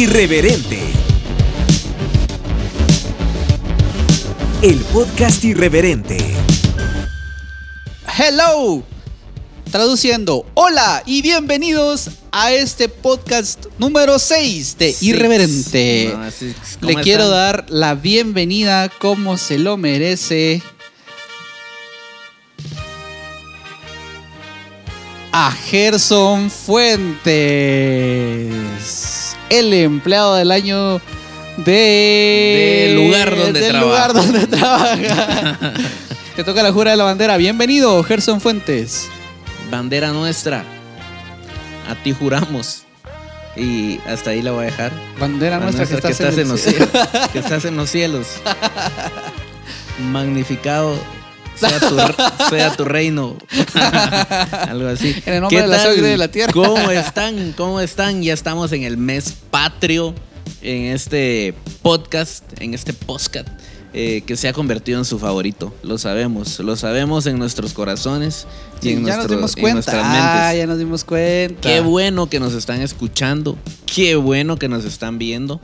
Irreverente. El podcast irreverente. Hello. Traduciendo, hola y bienvenidos a este podcast número 6 de Irreverente. No, Le quiero dar la bienvenida como se lo merece a Gerson Fuentes, el empleado del año de Del lugar donde del trabaja. lugar donde trabaja. Te toca la jura de la bandera. Bienvenido, Gerson Fuentes. Bandera nuestra. A ti juramos. Y hasta ahí la voy a dejar. Bandera nuestra, que, estás en los cielo. cielos. que estás en los cielos. Magnificado sea tu, sea tu reino. Algo así. En el nombre de la sangre de la tierra. ¿Cómo están? ¿Cómo están? Ya estamos en el mes patrio. En este podcast. En este podcast. eh, que se ha convertido en su favorito. Lo sabemos. Lo sabemos en nuestros corazones. Y Sí, en, ya nuestro- nos dimos en cuenta. nuestras mentes. Ah, ya nos dimos cuenta. Qué bueno que nos están escuchando. Qué bueno que nos están viendo.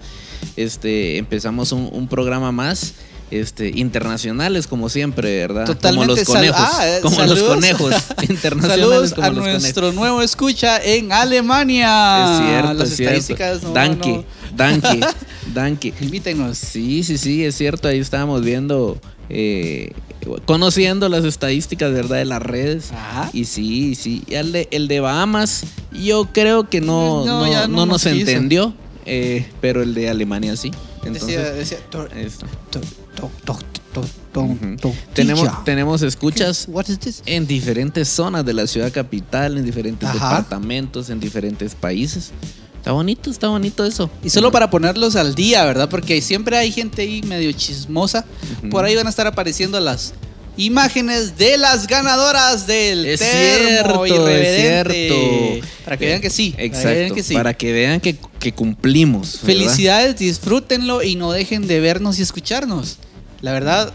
Este, empezamos un, un programa más. Este, internacionales como siempre, ¿verdad? Totalmente. como los conejos. Ah, eh, como los saludos. conejos. Internacionales Saludos como a los nuestro nuevo escucha en Alemania. conejos. Es cierto, Las es cierto. estadísticas. no, Danke, no. danke, danke. Invítenos. Sí, sí, sí, es cierto. Ahí estábamos viendo, eh, conociendo las estadísticas, ¿verdad? De las redes. Ajá. Y sí, sí. Y el de, el de Bahamas, yo creo que no, No, no, no no nos entendió. eh, pero el de Alemania sí. Entonces, decía, decía, tenemos, tenemos escuchas What is this? en diferentes zonas de la ciudad capital, en diferentes Ajá. departamentos, en diferentes países. Está bonito, está bonito eso. Y solo para ponerlos al día, ¿verdad? Porque siempre hay gente ahí medio chismosa. Por ahí van a estar apareciendo las imágenes de las ganadoras del Es termo cierto, es cierto. Para que vean que sí. Exacto. Para que vean que sí. Para que vean que, que cumplimos. ¿verdad? Felicidades, disfrútenlo y no dejen de vernos y escucharnos. La verdad,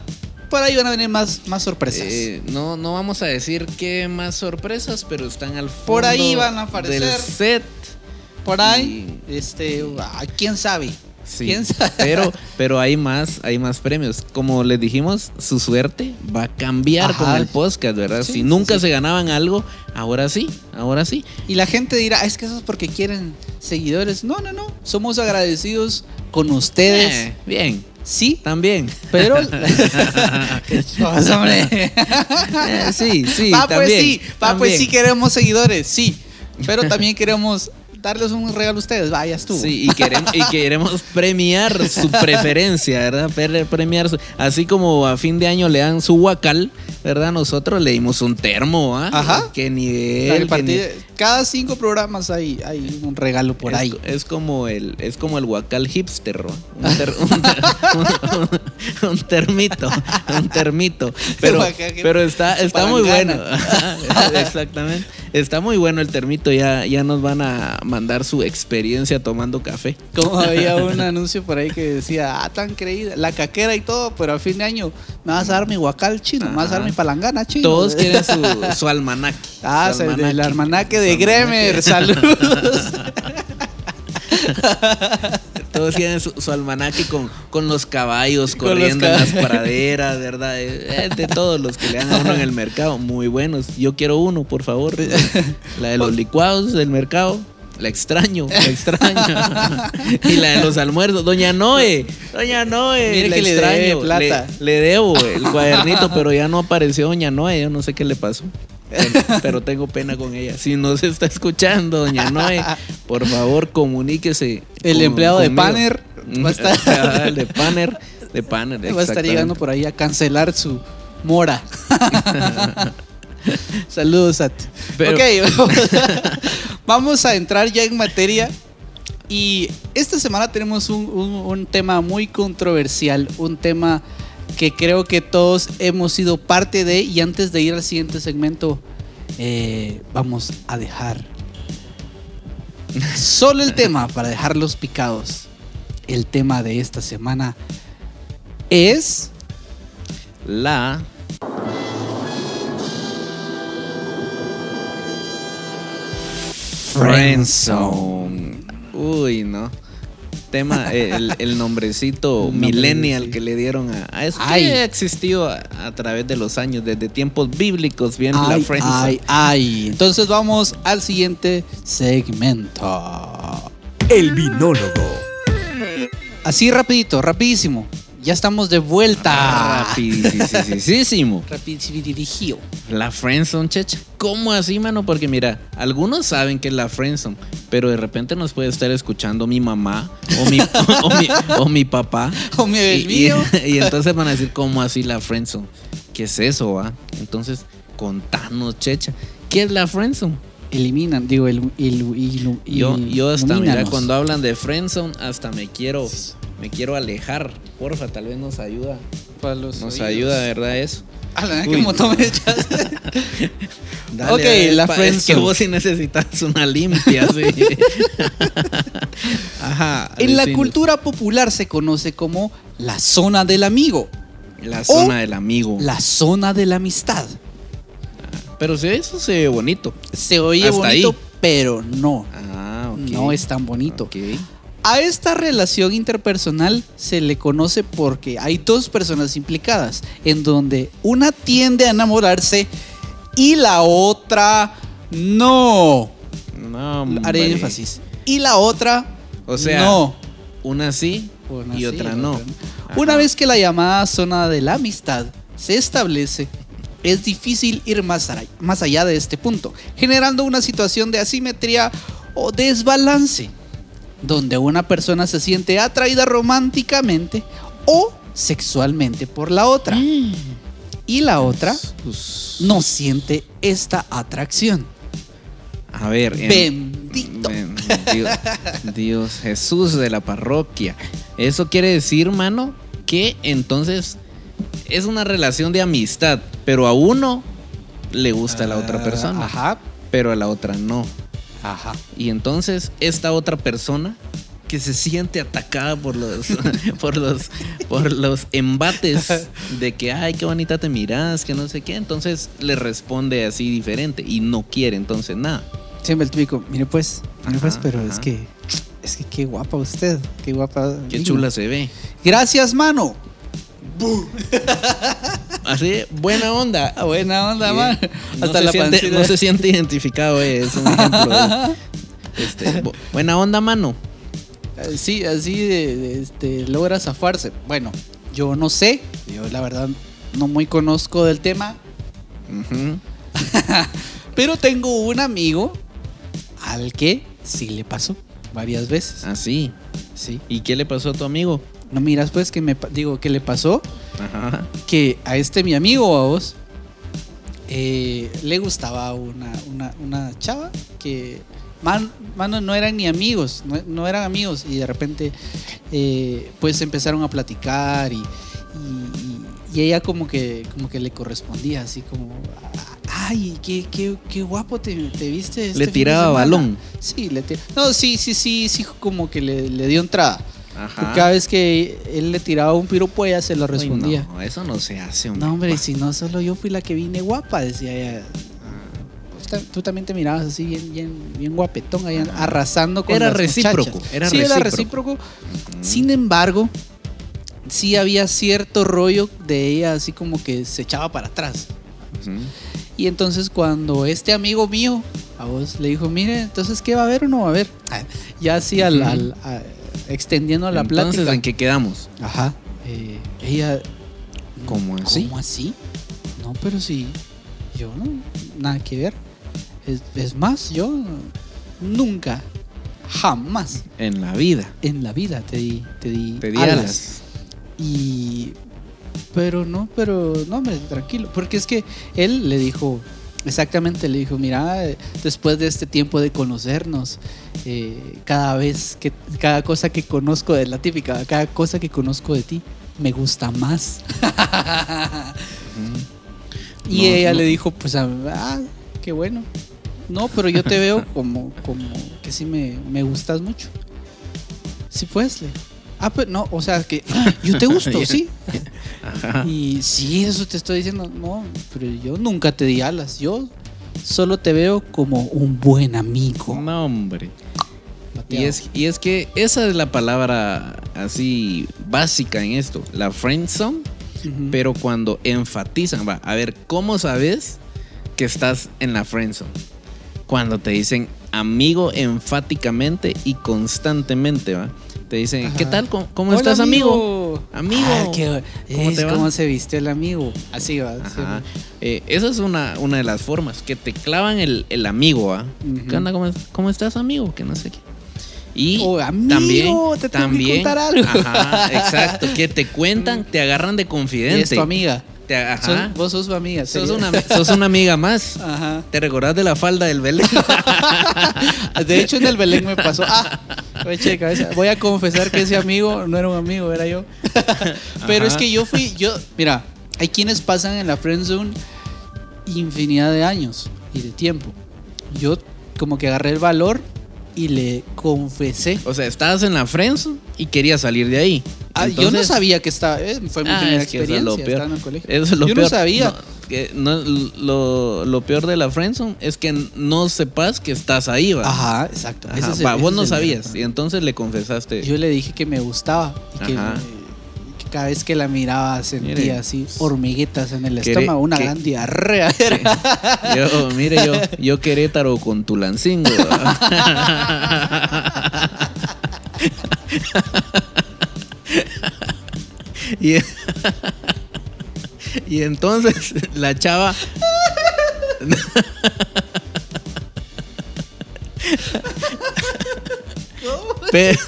por ahí van a venir más, más sorpresas. Eh, no, no vamos a decir qué más sorpresas, pero están al fondo Por ahí van a aparecer. del set. por ahí, este, ah, quién sabe. Sí, ¿Quién sabe? Pero, pero hay más, hay más premios. Como les dijimos, su suerte va a cambiar Ajá. con el podcast, ¿verdad? Sí, si nunca sí. se ganaban algo, ahora sí, ahora sí. Y la gente dirá, "Ah, es que eso es porque quieren seguidores. No, no, no. Somos agradecidos con ustedes. Eh, bien, Sí, también. pero. ¿Qué pasa, hombre? Eh, sí, sí, Va, pues también, pues sí queremos seguidores, sí. Pero también queremos darles un regalo a ustedes. Vaya tú. Sí, y queremos, y queremos premiar su preferencia, ¿verdad? Pre- Premiar su- así como a fin de año le dan su huacal, ¿verdad? Nosotros le dimos un termo, ¿ah? Ajá. Qué nivel. que qué nivel. cada cinco programas hay, hay un regalo por es, ahí. Es como el, es como el huacal hipster, ¿no? un, ter- un ter- un- un- un termito, un termito. Pero, pero está, está muy bueno. Exactamente. Está muy bueno el termito. Ya, ya nos van a mandar su experiencia tomando café. Como había un anuncio por ahí que decía, ah, tan creída, la caquera y todo, pero a fin de año me vas a dar mi guacal chino, me vas a dar mi palangana chino. Todos quieren su, su almanaque. Ah, Su el almanaque. de Gremer, saludos. Todos tienen su, su almanaque con, con los caballos Con los corriendo en las praderas, ¿verdad? Eh, De todos los que le dan a uno en el mercado. Muy buenos. Yo quiero uno, por favor. La de los licuados del mercado. La extraño, la extraño. y la de los almuerzos. Doña Noé, Doña Noé. Mire la que le extraño. debe plata. Le, le debo el cuadernito, pero ya no apareció Doña Noé. Yo no sé qué le pasó. Pero- Pero tengo pena con ella. Si no se está escuchando, Doña Noé, por favor, comuníquese. El con- empleado de. Panner va a estar- el de Panner. De Panner, Va a estar llegando por ahí a cancelar su mora. Saludos, Sat. Pero- Ok, vamos a, entrar ya en materia. Y esta semana tenemos un tema muy controversial, un tema que creo que todos hemos sido parte de. Y antes de ir al siguiente segmento, eh, vamos a dejar solo el tema para dejarlos picados. El tema de esta semana es La Friendzone. Uy, no. tema, el, el nombrecito millennial que le dieron a, a eso que ha existido a, a través de los años, desde tiempos bíblicos viene la friendzone. ay, ay. Entonces vamos al siguiente segmento. El binólogo. Así rapidito, rapidísimo. Ya estamos de vuelta. Rapidísimo. Rapidísimo. La friendzone, checha. ¿Cómo así, mano? Porque mira, algunos saben que es la friendzone, pero de repente nos puede estar escuchando mi mamá o mi, o mi, o mi papá. O mi y, mío. y- y entonces van a decir, ¿cómo así la friendzone? ¿Qué es eso, va? Entonces, contanos, checha. ¿Qué es la friendzone? Eliminan, digo, el, el, Yo, yo hasta, mira, cuando hablan de friendzone, hasta me quiero, me quiero alejar. Porfa, tal vez nos ayuda. Para los Nos oídos. ayuda, ¿verdad? Eso. A la qué montón me echaste. Dale, Ok, dale, la pa- Es que friendzone. vos sí necesitas una limpia, sí. Ajá. En la cultura popular se conoce como la zona del amigo, La zona del amigo. la zona de la amistad. Pero sí, eso se ve bonito. Se oye Hasta bonito, ahí. pero no. Ah, ok. No es tan bonito. Ok. A esta relación interpersonal se le conoce porque hay dos personas implicadas, en donde una tiende a enamorarse y la otra no. No, Haré hombre. énfasis. Y la otra O sea, no. una sí Una y sí, otra no. otra Una vez que la llamada zona de la amistad se establece, es difícil ir más allá de este punto, generando una situación de asimetría o desbalance, donde una persona se siente atraída románticamente o sexualmente por la otra, y la otra Pues, no siente esta atracción. a ver. en- Bendito. Ben- Dios, Dios, Jesús de la parroquia. Eso quiere decir, mano, que entonces es una relación de amistad, pero a uno le gusta a la otra persona, Ah, Ajá, pero a la otra no. Ajá. Y entonces esta otra persona que se siente atacada por los por los por los embates de que ay qué bonita te miras que no sé qué entonces le responde así diferente y no quiere entonces nada Siempre el típico, mire pues, mire pues, pero ajá. es que, es que qué guapa usted, qué guapa. qué chula se ve Gracias, mano. así buena onda Ah, buena onda, man. no, Hasta la siente, no se siente identificado eh, es un ejemplo este, bu- buena onda mano Eh, Sí, así de, de, este, logra zafarse. Bueno, yo no sé, yo la verdad no muy conozco del tema, pero tengo un amigo al que sí le pasó varias veces. así Sí. y qué le pasó a tu amigo No miras pues que me digo que le pasó Ajá. que a este mi amigo a vos eh, le gustaba una, una, una chava que man- mano no eran ni amigos no, no eran amigos y de repente eh, pues empezaron a platicar y, y- y ella como que como que le correspondía así como ay qué, qué, qué guapo te, te viste este le tiraba semana". balón sí le ti- no sí sí sí sí como que le, le dio entrada Ajá. cada vez que él le tiraba un piropo ella se lo respondía no, eso no se hace, hombre. no, hombre, si no, solo yo fui la que vine guapa, decía ella. Pues, ta- Tú también te mirabas así bien, bien, bien guapetón, Ajá. arrasando con Era las recíproco, muchachas. era sí, era recíproco. recíproco. Sin embargo, sí había cierto rollo de ella así como que se echaba para atrás. Y entonces cuando este amigo mío a vos le dijo, mire, entonces ¿qué va a haber o no va a haber? Ah, Ya así al, extendiendo la Entonces, plática. ¿en qué quedamos? Ajá. eh, ella. ¿Cómo así? ¿Cómo así? No, pero sí. Yo no. Nada que ver. Es, es más, yo nunca, jamás En la vida. en la vida te di, te di, Te di alas. alas. Y. Pero no, pero no, hombre, tranquilo. Porque es que él le dijo. Exactamente, le dijo, mira, eh, después de este tiempo de conocernos, eh, cada vez que, cada cosa que conozco de la típica, cada cosa que conozco de ti, me gusta más. Y No, ella no. le dijo, pues, ah, ah, qué bueno. No, pero yo te veo como, como que sí me, me gustas mucho. Sí, pues, le. Ah, pues no, o sea, que yo te gusto, sí. Ajá. Y sí, eso te estoy diciendo. No, pero yo nunca te di alas. Yo solo te veo como un buen amigo. No, hombre. Y es, y es que esa es la palabra así básica en esto, la friendzone, Ujú. pero cuando enfatizan, va, a ver, ¿cómo sabes que estás en la friendzone? Cuando te dicen amigo enfáticamente y constantemente, va. Te dicen, Ajá. ¿qué tal? ¿Cómo, cómo Hola, estás, amigo? Amigo. Ah, qué- ¿Cómo es te va? ¿Cómo se vistió el amigo? Así va. Ajá. sí. Eh, esa es una, una de las formas, que te clavan el, el amigo, ¿ah? ¿Qué onda? ¿Cómo, cómo estás, amigo? Que no sé qué. Y Oh, amigo, también, te tengo que también, contar algo. Ajá, exacto, que te cuentan, te agarran de Y confidente. es tu amiga. Te- ajá. Sos- vos sos su amiga. sos, una, sos una amiga más. Ajá. ¿Te recordás de la falda del Belén? De hecho, en el Belén me pasó. Ah, cabeza, voy a confesar que ese amigo no era un amigo, era yo. Pero Ajá. es que yo fui, yo, mira, hay quienes pasan en la friendzone infinidad de años y de tiempo. Yo como que agarré el valor y le confesé. o sea, estabas en la friendzone y querías salir de ahí. Ah, yo no sabía que estaba, eh, fue mi Ah, primera es que eso es experiencia lo peor. en el colegio. Eso es lo yo peor. no sabía. No, que no- lo, lo peor de la friendzone es que no sepas que estás ahí, va. Ajá, exacto. Ajá, Ese va, ese vos no sabías y entonces le confesaste. Yo le dije que me gustaba y que, Ajá. que cada vez que la miraba sentía Mire. así hormiguitas en el estómago, una que- gran diarrea. Yo, mire, yo, yo Querétaro con Tulancingo. y, y entonces la chava. Pero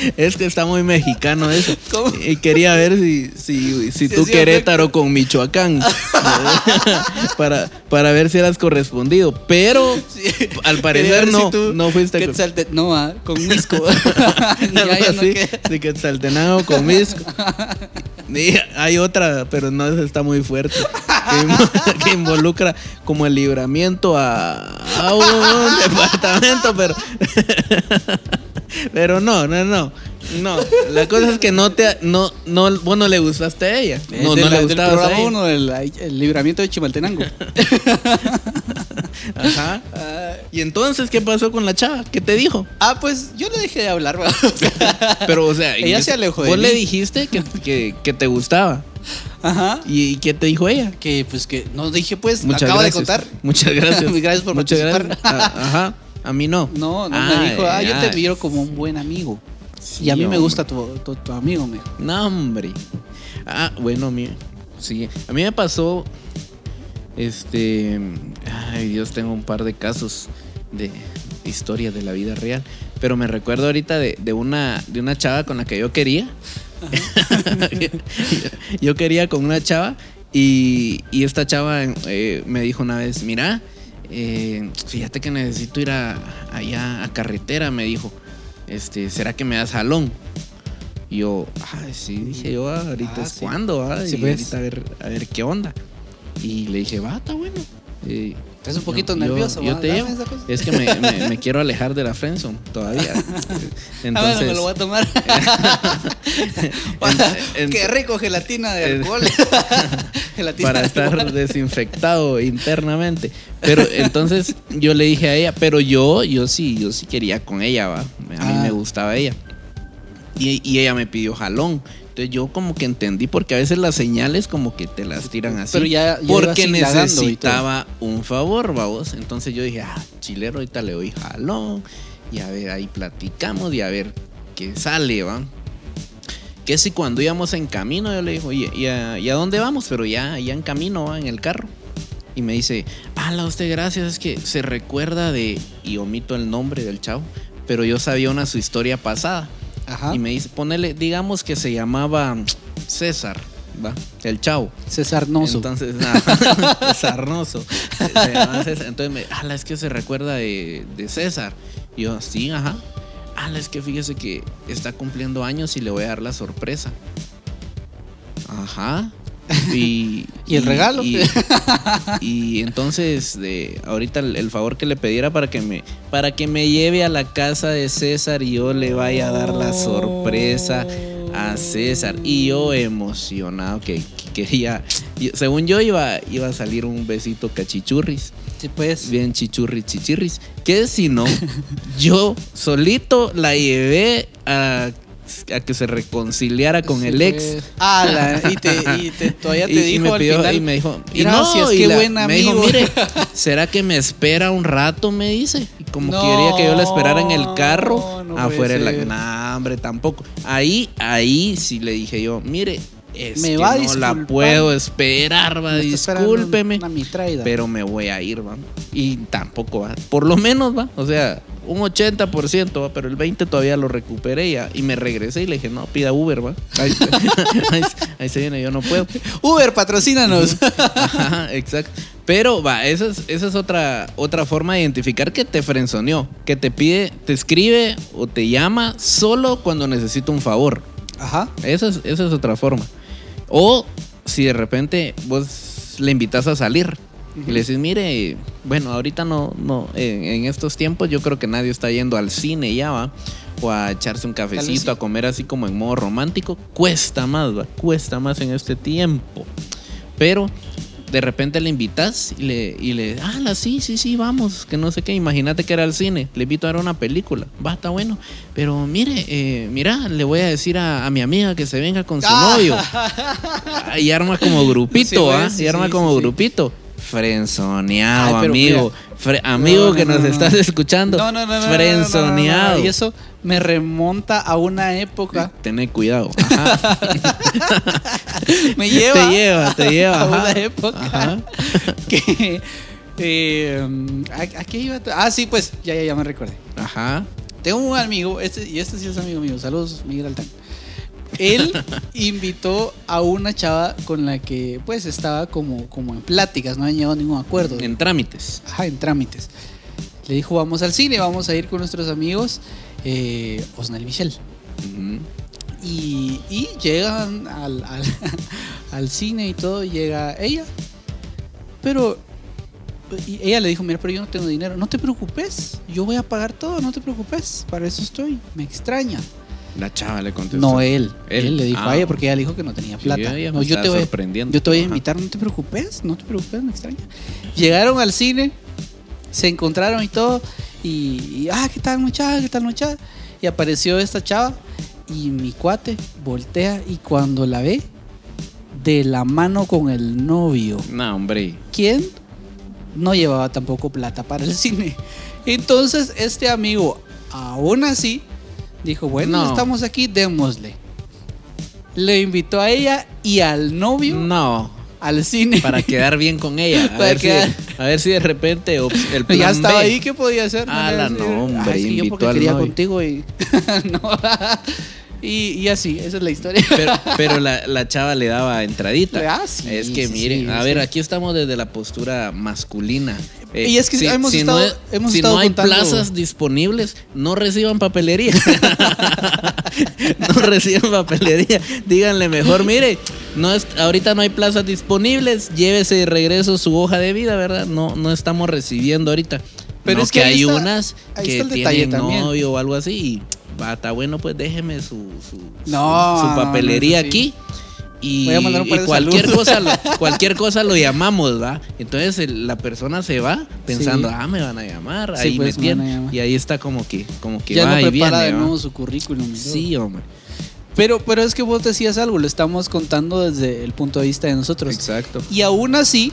es que está muy mexicano eso. ¿Cómo? Y quería ver si, si, si tú sí, Querétaro con Michoacán. para, para ver si eras correspondido. Pero al parecer no, si no fuiste que con- no, ah, con Misco. Sí, Quetzaltenango con Misco. Y hay otra, pero no está muy fuerte. Que, que involucra como el libramiento a, a un departamento, pero. Pero no, no, no. No, la cosa es que no te no no vos no le gustaste a ella. No, De no la- le del gustabas a ella. uno, del el libramiento de Chimaltenango. Ajá. Ah, Y entonces, ¿qué pasó con la chava? ¿Qué te dijo? ah, pues yo le dejé de hablar. Pero, o sea, Ella se alejó de Vos mí. le dijiste que, que, que te gustaba. Ajá. ¿Y qué te dijo ella? Que pues que no dije pues, Muchas acabo gracias. de contar. Muchas gracias. Gracias por Muchas participar. gracias. Ah, Ajá. A mí no. No, no Ah, me dijo, ah, yo te miro como un buen amigo. Sí, y a mí me gusta tu, tu, tu amigo, me. No, hombre. Ah, bueno, a mí. Sí. A mí me pasó. Este. Ay, Dios, tengo un par de casos de historia de la vida real. Pero me recuerdo ahorita de, de una, de una chava con la que yo quería. yo quería con una chava. Y, y esta chava eh, me dijo una vez: Mira, eh, fíjate que necesito ir a, allá a carretera. Me dijo: este, ¿Será que me das jalón? Y yo, ay, sí, dije yo, ah, ahorita Ah, es sí. cuando, ah, Sí, y pues. ahorita a ver, a ver qué onda. Y le dije, va, está bueno. Y Estás un poquito yo- nervioso, Yo, va, te cosa. Es que me, me- me quiero alejar de la friendzone todavía. ah, Entonces, bueno, me lo voy a tomar. en- en- Qué rico gelatina de alcohol. gelatina para de estar alcohol. desinfectado internamente. Pero entonces yo le dije a ella, pero yo, yo sí, yo sí quería con ella, va. A mí Ah. me gustaba ella. Y, y ella me pidió jalón. Entonces yo como que entendí, porque a veces las señales como que te las tiran así. Pero ya- ya porque necesitaba un favor, vamos. Entonces yo dije, ah, chilero, ahorita le doy jalón. Y a ver, ahí platicamos y a ver qué sale, va. Que si cuando íbamos en camino, yo le dije, oye, ¿y a, y a dónde vamos? Pero ya, ya en camino, va, en el carro. Y me dice, ala, usted gracias, es que se recuerda de, y omito el nombre del chavo, pero yo sabía una su historia pasada. Ajá. Y me dice, ponele, digamos que se llamaba César, va, el chavo. César Noso. Entonces, nada. Se llamaba César. Entonces me, ala, es que se recuerda de, de César. Y yo, sí, ajá. Ala, es que fíjese que está cumpliendo años y le voy a dar la sorpresa. Ajá. Y, ¿Y el regalo? Y, y entonces, de, ahorita el, el favor que le pediera para que me para que me lleve a la casa de César y yo le vaya a dar la sorpresa. a César. Y yo emocionado que, que quería. según yo iba, iba a salir un besito cachichurris. Sí, pues. Bien chichurris, chichirris. Que si no, yo solito la llevé a, a que se reconciliara con Sí, el ex. Ah, la- y, te, y te- todavía te Y- y dijo me al pidió- final. y me dijo, y Gracias, no, y qué la- buen Me dijo, amigo. mire, ¿será que me espera un rato? Me dice. Y como No, quería que yo la esperara en el carro, no afuera la. Nah, hombre, tampoco. Ahí, ahí sí le dije yo, mire, es Me que va no la puedo esperar, va, Me discúlpeme. Una. Pero me voy a ir, va. Y tampoco va. Por lo menos va. O sea, un 80% va, pero el 20% todavía lo recuperé ya. Y me regresé y le dije, no, pida Uber, va. Ahí, ahí- ahí se viene, yo no puedo. Uber, patrocínanos. Ajá, exacto. Pero va, esa es, esa es otra, otra forma de identificar que te frenzoneó. Que te pide, te escribe o te llama solo cuando necesita un favor. Ajá. Esa es, esa es otra forma. O si de repente vos le invitas a salir y le decís, mire, bueno, ahorita no, no, en, en estos tiempos yo creo que nadie está yendo al cine ya, va. O a echarse un sí. cafecito, a comer así como en modo romántico. Cuesta más, va. Cuesta más en este tiempo. Pero de repente le invitas y le, y le, ah, sí, sí, sí, vamos, que no sé qué, imagínate que era al cine, le invito a ver una película, va, está bueno, pero mire, eh, mira, le voy a decir a, a mi amiga que se venga con su Ah. novio. Ah, Y arma como grupito, ¿ah? sí, y arma sí, como grupito. Frenzoneado, Ay, amigo. Fre- amigo No, que no, nos no, no. estás escuchando. No, no, no, Frenzoneado. Y eso me remonta a una época. Tené cuidado. Ajá. Me lleva. Te lleva, te lleva. A una época Ajá. que. eh, ¿a, a qué iba? Ah, sí, pues, ya, ya, ya me recordé. Ajá. Tengo un amigo, este, y este sí es amigo mío. Saludos, Miguel Altán. Él invitó a una chava con la que, pues, estaba como, como en pláticas, no habían llegado a ningún acuerdo. En trámites. Ajá, en trámites. Le dijo, vamos al cine, vamos a ir con nuestros amigos eh, Osnal Michel. Y, y llegan al, al, al cine y todo, llega ella. Pero y ella le dijo, mira, pero yo no tengo dinero. No te preocupes, yo voy a pagar todo, no te preocupes. Para eso estoy. Me extraña. La chava le contestó. No, él. Él. Él, le dijo Ah. a ella porque ella le dijo que no tenía plata. no, yo te voy, yo te voy a Ajá. invitar, no te preocupes, no te preocupes, me extraña. Llegaron al cine, se encontraron y todo. Y, y, ah, ¿qué tal muchacha? ¿Qué tal muchacha? Y apareció esta chava y mi cuate voltea y cuando la ve, de la mano con el novio. No, hombre. ¿Quién? No llevaba tampoco plata para el cine. Entonces este amigo, aún así, dijo, bueno, No. estamos aquí, démosle. Le invitó a ella y al novio No. al cine. Para quedar bien con ella. A, ver, si, quedar- a ver si de repente el plan ya estaba B. ahí, ¿qué podía hacer? Ala, le iba a no, hombre, "Ay, yo invitó porque al quería novio". contigo y... no. Y... y así, esa es la historia. Pero, pero la, la chava le daba entradita. Ah, sí, es que miren, sí, a sí. ver, aquí estamos desde la postura masculina. Eh, Y es que hemos estado- no, hemos si estado no hay contando- plazas disponibles, no reciban papelería. no reciban papelería. Díganle mejor, mire, no es, ahorita no hay plazas disponibles, llévese de regreso su hoja de vida, ¿verdad? No, no estamos recibiendo ahorita. Pero No, es que hay está- unas que tienen novio o algo así y está bueno, pues déjeme su, su, No, su papelería no, eso sí. aquí. Y, Voy a mandar un par y de cualquier cosa lo, cualquier cosa lo llamamos, ¿va? Entonces el- la persona se va pensando, Sí. ah, me van a llamar, Sí, ahí pues, me tienen. Y ahí está como que, como que ya va no y prepara viene, de nuevo su currículum. Sí, hombre. Pero, pero es que vos decías algo, lo estamos contando desde el punto de vista de nosotros. Exacto. Y aún así,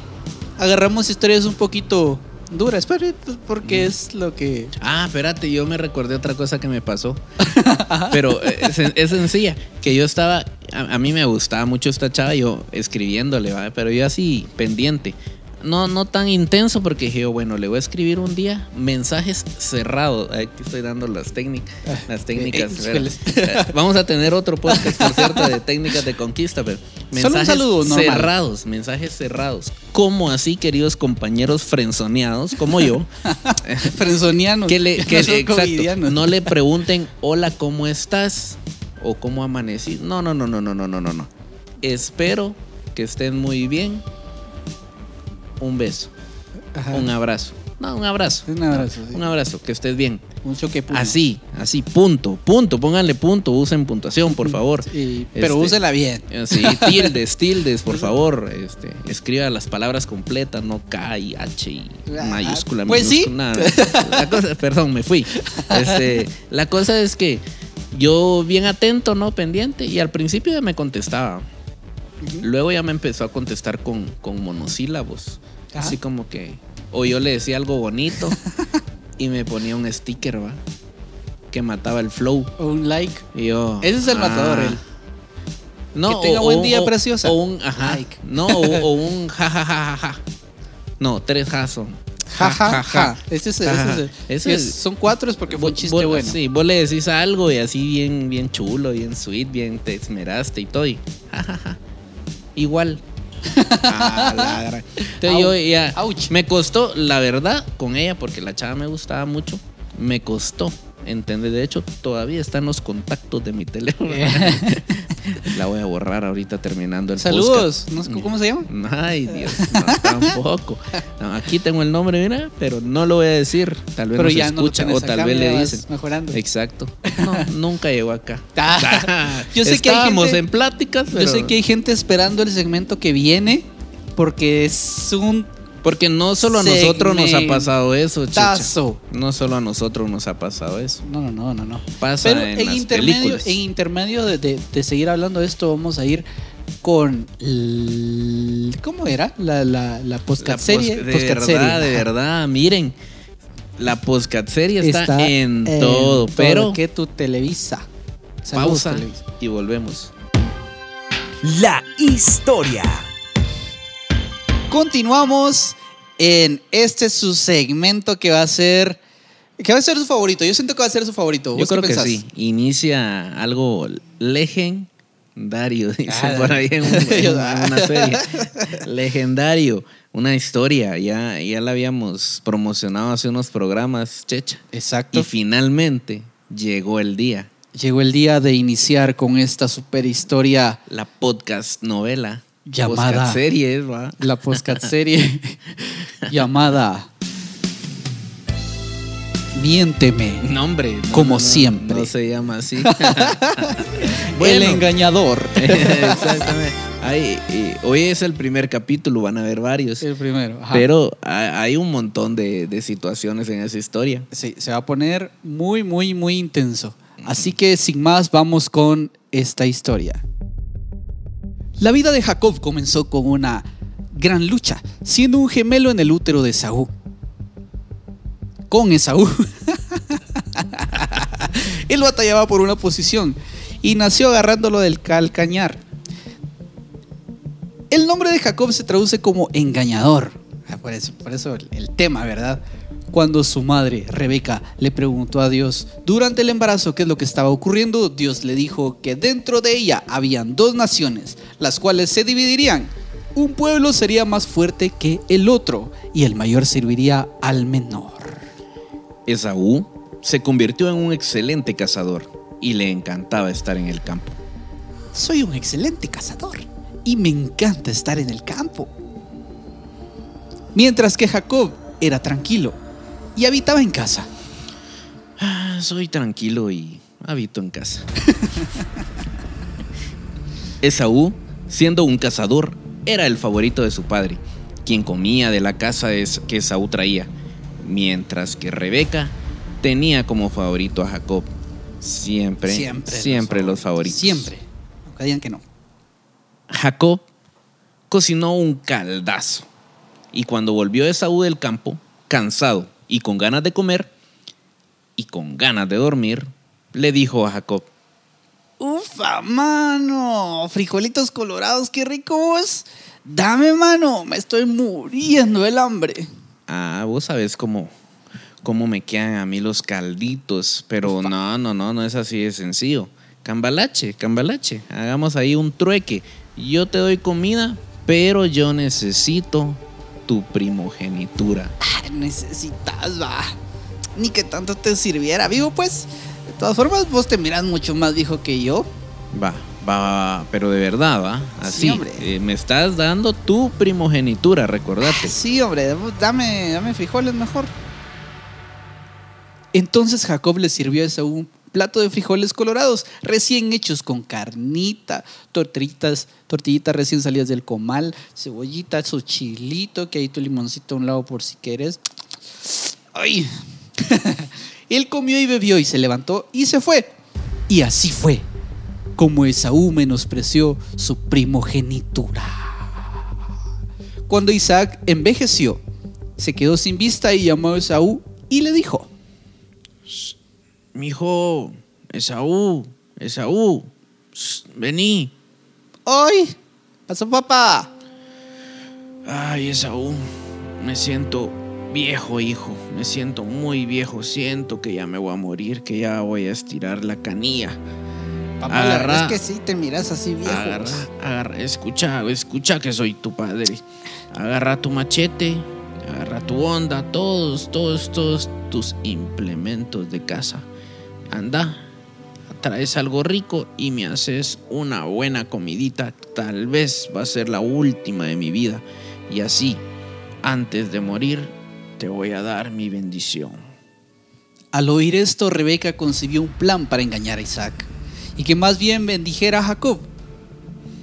agarramos historias un poquito duras, pero porque es lo que... Ah, espérate, yo me recordé otra cosa que me pasó. Pero eh, es, es sencilla, que yo estaba, a, a mí me gustaba mucho esta chava, yo escribiéndole, ¿va? pero yo así pendiente no, no tan intenso porque dije, yo, bueno, le voy a escribir un día mensajes cerrados. Aquí estoy dando las, técnicas ah, las técnicas. Eh, Vamos a tener otro podcast, por cierto, de técnicas de conquista, pero mensajes Solo un saludo, cerrados, mensajes cerrados. Como así, queridos compañeros frenzoneados, como yo. Frenzonianos. Que le, que no, le, exacto, no le pregunten, hola, ¿cómo estás? O ¿cómo amanecí? No, no, no, no, no, no, no, no. Espero que estén muy bien un beso, Ajá. un abrazo. No, un abrazo. Un abrazo, sí. Un abrazo, que estés bien. Un choque puño. Así, así, punto, punto. Pónganle punto, usen puntuación, por favor. Sí, pero Este, úsela bien. eh, Sí, tildes, tildes, por favor. Este, escriba las palabras completas, no K y H y Ah, mayúscula. pues sí. nada. La cosa, perdón, me fui. Este, la cosa es que yo bien atento, ¿no? Pendiente. Y al principio me contestaba. Luego ya me empezó a contestar con, con monosílabos. Ajá. Así como que. O yo le decía algo bonito y me ponía un sticker, ¿va? Que mataba el flow. Un like. Y yo. Ese es el matador, él. No, Que tenga o- buen o- día, o- preciosa. O un. Ajá. Like. No, o, o un ja, ja, ja, ja, ja. No, tres ja son. Ja, ja, ja. Ese es, ese es- Ese es- son cuatro es porque fue un Vos- chiste vos- bueno. Sí, vos le decís algo y así bien, bien chulo, bien sweet, bien te esmeraste y todo. Y, ja, ja, ja. Igual. Ah, la Entonces Au. yo ya. Ouch. Me costó, la verdad, con ella, porque la chava me gustaba mucho, me costó. ¿Entendés? De hecho, todavía están los contactos de mi teléfono. la voy a borrar ahorita terminando el Saludos. podcast. No ¿Cómo se llama? Ay, Dios, no, tampoco. No, aquí tengo el nombre, mira, pero no lo voy a decir. Tal vez Pero no ya no lo escucha tienes o tal acá, vez le dicen. mejorando. Exacto. No, nunca llegó acá. Ah, yo sé que hay Estábamos gente- en pláticas, pero Yo sé que hay gente esperando el segmento que viene porque es un porque no solo a nosotros nos ha pasado eso, chicha. tazo. No solo a nosotros nos ha pasado eso. No, no, no, no, no. Pasa Pero en, en, las intermedio, películas. en intermedio de, de- de seguir hablando de esto, vamos a ir con. ¿Cómo era? La, la, serie. post- de verdad, serie. de verdad, miren. La serie está, en, todo, pero que tu Televisa. Saludos, pausa Televisa. y volvemos. La historia. Continuamos en este su segmento que va a ser. Que va a ser su favorito. Yo siento que va a ser su favorito. Yo ¿Vos qué creo que pensás? sí. Inicia algo legendario, dice Ah, por ahí en, un- en una serie. Legendario. Una historia. Ya, ya la habíamos promocionado hace unos programas, Checha. Exacto. Y finalmente llegó el día. Llegó el día de iniciar con esta super historia, La podcast novela. Llamada- series, va. la podcast serie llamada Miénteme. No, hombre. no, Como no, siempre. No se llama así. El engañador. Exactamente. Ahí, y hoy es el primer capítulo, van a haber varios. El primero. ajá. Pero ha- hay un montón de, de situaciones en esa historia. Sí, se va a poner muy, muy, muy intenso. Así que sin más, vamos con esta historia. La vida de Jacob comenzó con una gran lucha, siendo un gemelo en el útero de Esaú. Con Esaú. Él batallaba por una posición y nació agarrándolo del calcañar. El nombre de Jacob se traduce como engañador. Ah, Por eso, por eso el, el tema, ¿verdad? Cuando su madre, Rebeca, le preguntó a Dios durante el embarazo qué es lo que estaba ocurriendo, Dios le dijo que dentro de ella habían dos naciones, las cuales se dividirían. Un pueblo sería más fuerte que el otro y el mayor serviría al menor. Esaú se convirtió en un excelente cazador y le encantaba estar en el campo. Soy un excelente cazador y me encanta estar en el campo. Mientras que Jacob era tranquilo y habitaba en casa. Ah, soy tranquilo y habito en casa. Esaú, siendo un cazador, era el favorito de su padre, quien comía de la caza es- que Esaú traía, mientras que Rebeca tenía como favorito a Jacob. Siempre, siempre, los, favoritos. Siempre. Aunque digan que no. Jacob cocinó un caldazo. Y cuando volvió Esaú del campo, cansado y con ganas de comer y con ganas de dormir, le dijo a Jacob, Ufa, mano. Frijolitos colorados, qué ricos. Dame, mano. Me estoy muriendo del hambre. ah, vos sabes cómo, cómo me quedan a mí los calditos, pero no, no, no, no es así de sencillo. Cambalache, cambalache, hagamos ahí un trueque. Yo te doy comida, pero yo necesito tu primogenitura. Ah, necesitas, va. Ni que tanto te sirviera, vivo, pues. De todas formas, vos te miras mucho más viejo que yo. Va, va, va, pero de verdad, va. Así. Sí, hombre. eh, me estás dando tu primogenitura, recordate. Sí, hombre, dame, dame frijoles mejor. Entonces Jacob le sirvió a Esaú un plato de frijoles colorados, recién hechos con carnita, tortillitas, tortillitas recién salidas del comal, cebollita, su chilito, que hay tu limoncito a un lado por si quieres. ¡Ay! Él comió y bebió y se levantó y se fue. Y así fue como Esaú menospreció su primogenitura. Cuando Isaac envejeció, se quedó sin vista y llamó a Esaú y le dijo, Mi hijo, Esaú, Esaú, vení. ¡Ay! ¿Pasó papá? Ay, Esaú, me siento viejo, hijo. Me siento muy viejo. Siento que ya me voy a morir, que ya voy a estirar la canilla. Papá, la verdad Agarra. es que sí te miras así viejo. Agarra, agarra, escucha, escucha que soy tu padre. Agarra tu machete, agarra tu onda, todos, todos, todos tus implementos de casa. Anda, traes algo rico y me haces una buena comidita. Tal vez va a ser la última de mi vida. Y así, antes de morir, te voy a dar mi bendición. Al oír esto, Rebeca concibió un plan para engañar a Isaac y que más bien bendijera a Jacob.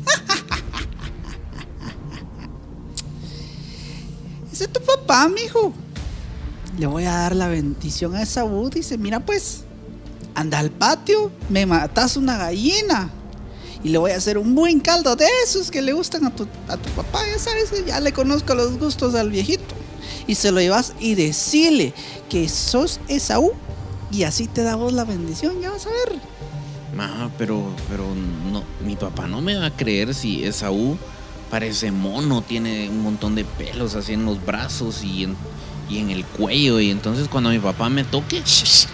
Ese es tu papá, mijo. Le voy a dar la bendición a Esaú. Dice, mira pues, anda al patio, me matas una gallina. Y le voy a hacer un buen caldo de esos que le gustan a tu, a tu papá. Ya sabes, ya le conozco los gustos al viejito. Y se lo llevas y decile que sos Esaú. Y así te damos la bendición, ya vas a ver. Ma, pero, pero no, mi papá no me va a creer si Esaú parece mono, tiene un montón de pelos así en los brazos y en, y en el cuello. Y entonces cuando mi papá me toque,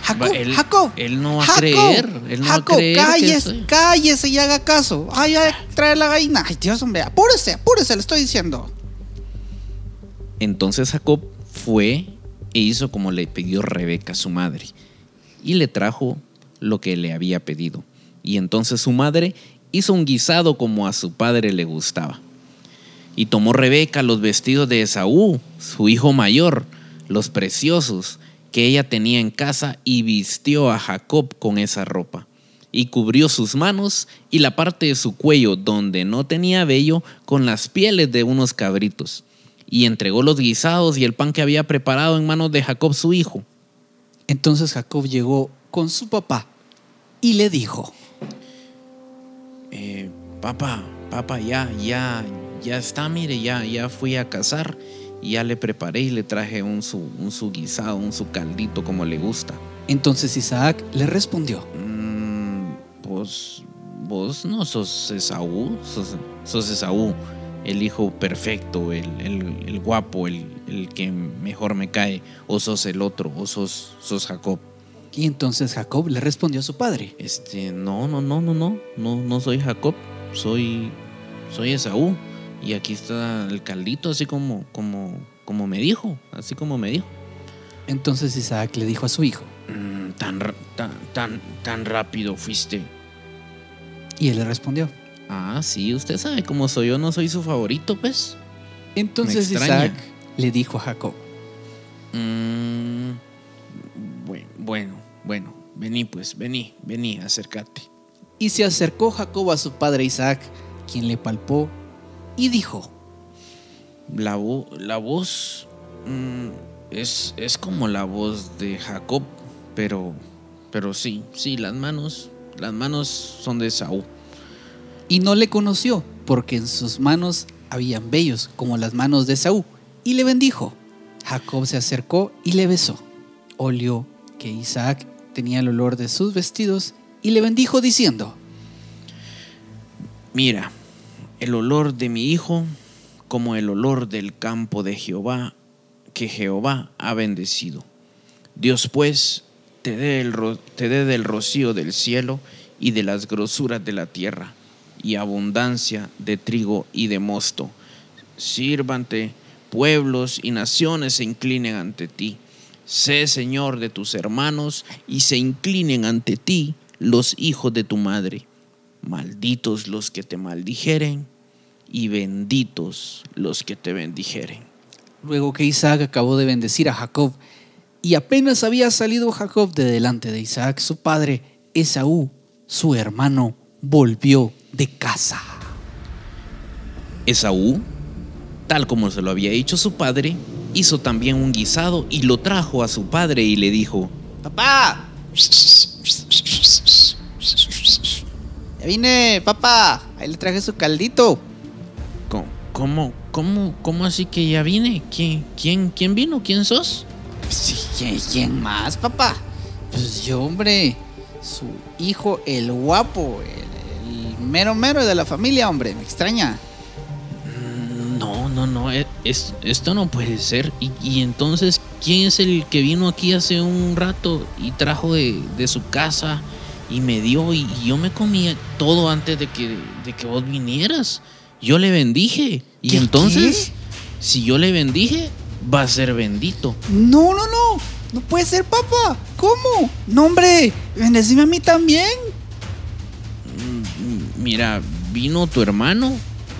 Jacob, él, Jacob, él no va a creer. Él no va a creer cállese, cállese y haga caso. Ay, ay, trae la gallina. Ay, Dios, hombre, apúrese, apúrese, le estoy diciendo. Entonces Jacob fue e hizo como le pidió Rebeca, su madre, y le trajo lo que le había pedido. Y entonces su madre hizo un guisado como a su padre le gustaba. Y tomó Rebeca los vestidos de Esaú, su hijo mayor, los preciosos que ella tenía en casa, y vistió a Jacob con esa ropa. Y cubrió sus manos y la parte de su cuello donde no tenía vello con las pieles de unos cabritos. Y entregó los guisados y el pan que había preparado en manos de Jacob su hijo. Entonces Jacob llegó con su papá y le dijo, Eh, papá, papá, ya, ya, ya está, mire, ya, ya fui a cazar y ya le preparé y le traje un su, un su guisado, un su caldito como le gusta. entonces Isaac le respondió, Mm, pues vos no sos Esaú, sos, sos Esaú, el hijo perfecto, el, el- el guapo, el, el que mejor me cae, o sos el otro, o sos, sos Jacob. y entonces Jacob le respondió a su padre, Este, no, no, no, no, no, no, no soy Jacob, soy, soy Esaú. Y aquí está el caldito, así como, como, como me dijo, así como me dijo. entonces Isaac le dijo a su hijo, Mm, tan, tan, tan, tan rápido fuiste. y él le respondió. Ah, sí, usted sabe cómo soy yo, no soy su favorito, pues. Entonces. Isaac le dijo a Jacob, Mm, bueno, bueno, bueno, vení pues, vení, vení, acércate. y se acercó Jacob a su padre Isaac, quien le palpó y dijo, La, vo- la voz mm, es, es como la voz de Jacob, pero, pero sí, sí, las manos, las manos son de Saúl. y no le conoció, porque en sus manos habían vellos como las manos de Saúl, y le bendijo. Jacob se acercó y le besó. Olió que Isaac tenía el olor de sus vestidos y le bendijo diciendo, Mira, el olor de mi hijo como el olor del campo de Jehová que Jehová ha bendecido. Dios pues te dé, el del rocío del cielo y de las grosuras de la tierra y abundancia de trigo y de mosto. Sírvante pueblos y naciones se inclinen ante ti. Sé Señor de tus hermanos y se inclinen ante ti los hijos de tu madre. Malditos los que te maldijeren y benditos los que te bendijeren. Luego que Isaac acabó de bendecir a Jacob, y apenas había salido Jacob de delante de Isaac, su padre, Esaú, su hermano, volvió de casa. Esaú, tal como se lo había hecho su padre, hizo también un guisado y lo trajo a su padre y le dijo, ¡Papá! Ya vine, papá. Ahí le traje su caldito. "¿Cómo- ¿cómo, cómo, así que ya vine? ¿Quién, quién, quién vino? ¿Quién sos? Sí, ¿quién, más, papá? Pues yo, hombre. Su hijo, el guapo. El, el mero mero de la familia, hombre. Me extraña. "Mm, No, no, no, e- es- esto no puede ser. Y, y entonces, ¿quién es el que vino aquí hace un rato y trajo de, de su casa y me dio y, y yo me comía todo antes de que, de que vos vinieras? Yo le bendije. Y ¿Qué, entonces, si yo le bendije, va a ser bendito. No, no, no. No puede ser, papá. ¿Cómo? No, hombre. Bendecime a mí también. Mm, Mira, vino tu hermano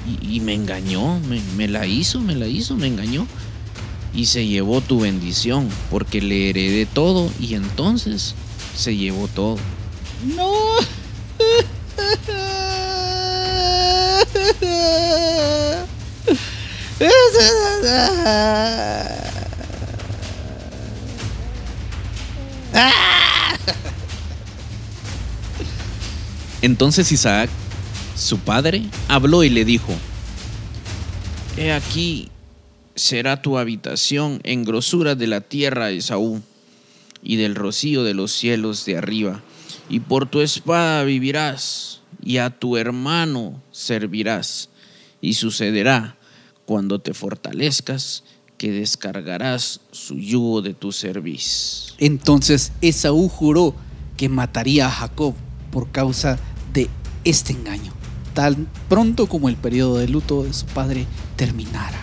y, y me engañó, me, me la hizo, me la hizo, me engañó. Y se llevó tu bendición, porque le heredé todo y entonces se llevó todo. No. Entonces Isaac, su padre, habló y le dijo, He aquí será tu habitación en grosura de la tierra, Esaú, y del rocío de los cielos de arriba, y por tu espada vivirás, y a tu hermano servirás, y sucederá cuando te fortalezcas que descargarás su yugo de tu cerviz. Entonces Esaú juró que mataría a Jacob por causa de este engaño, tan pronto como el periodo de luto de su padre terminara.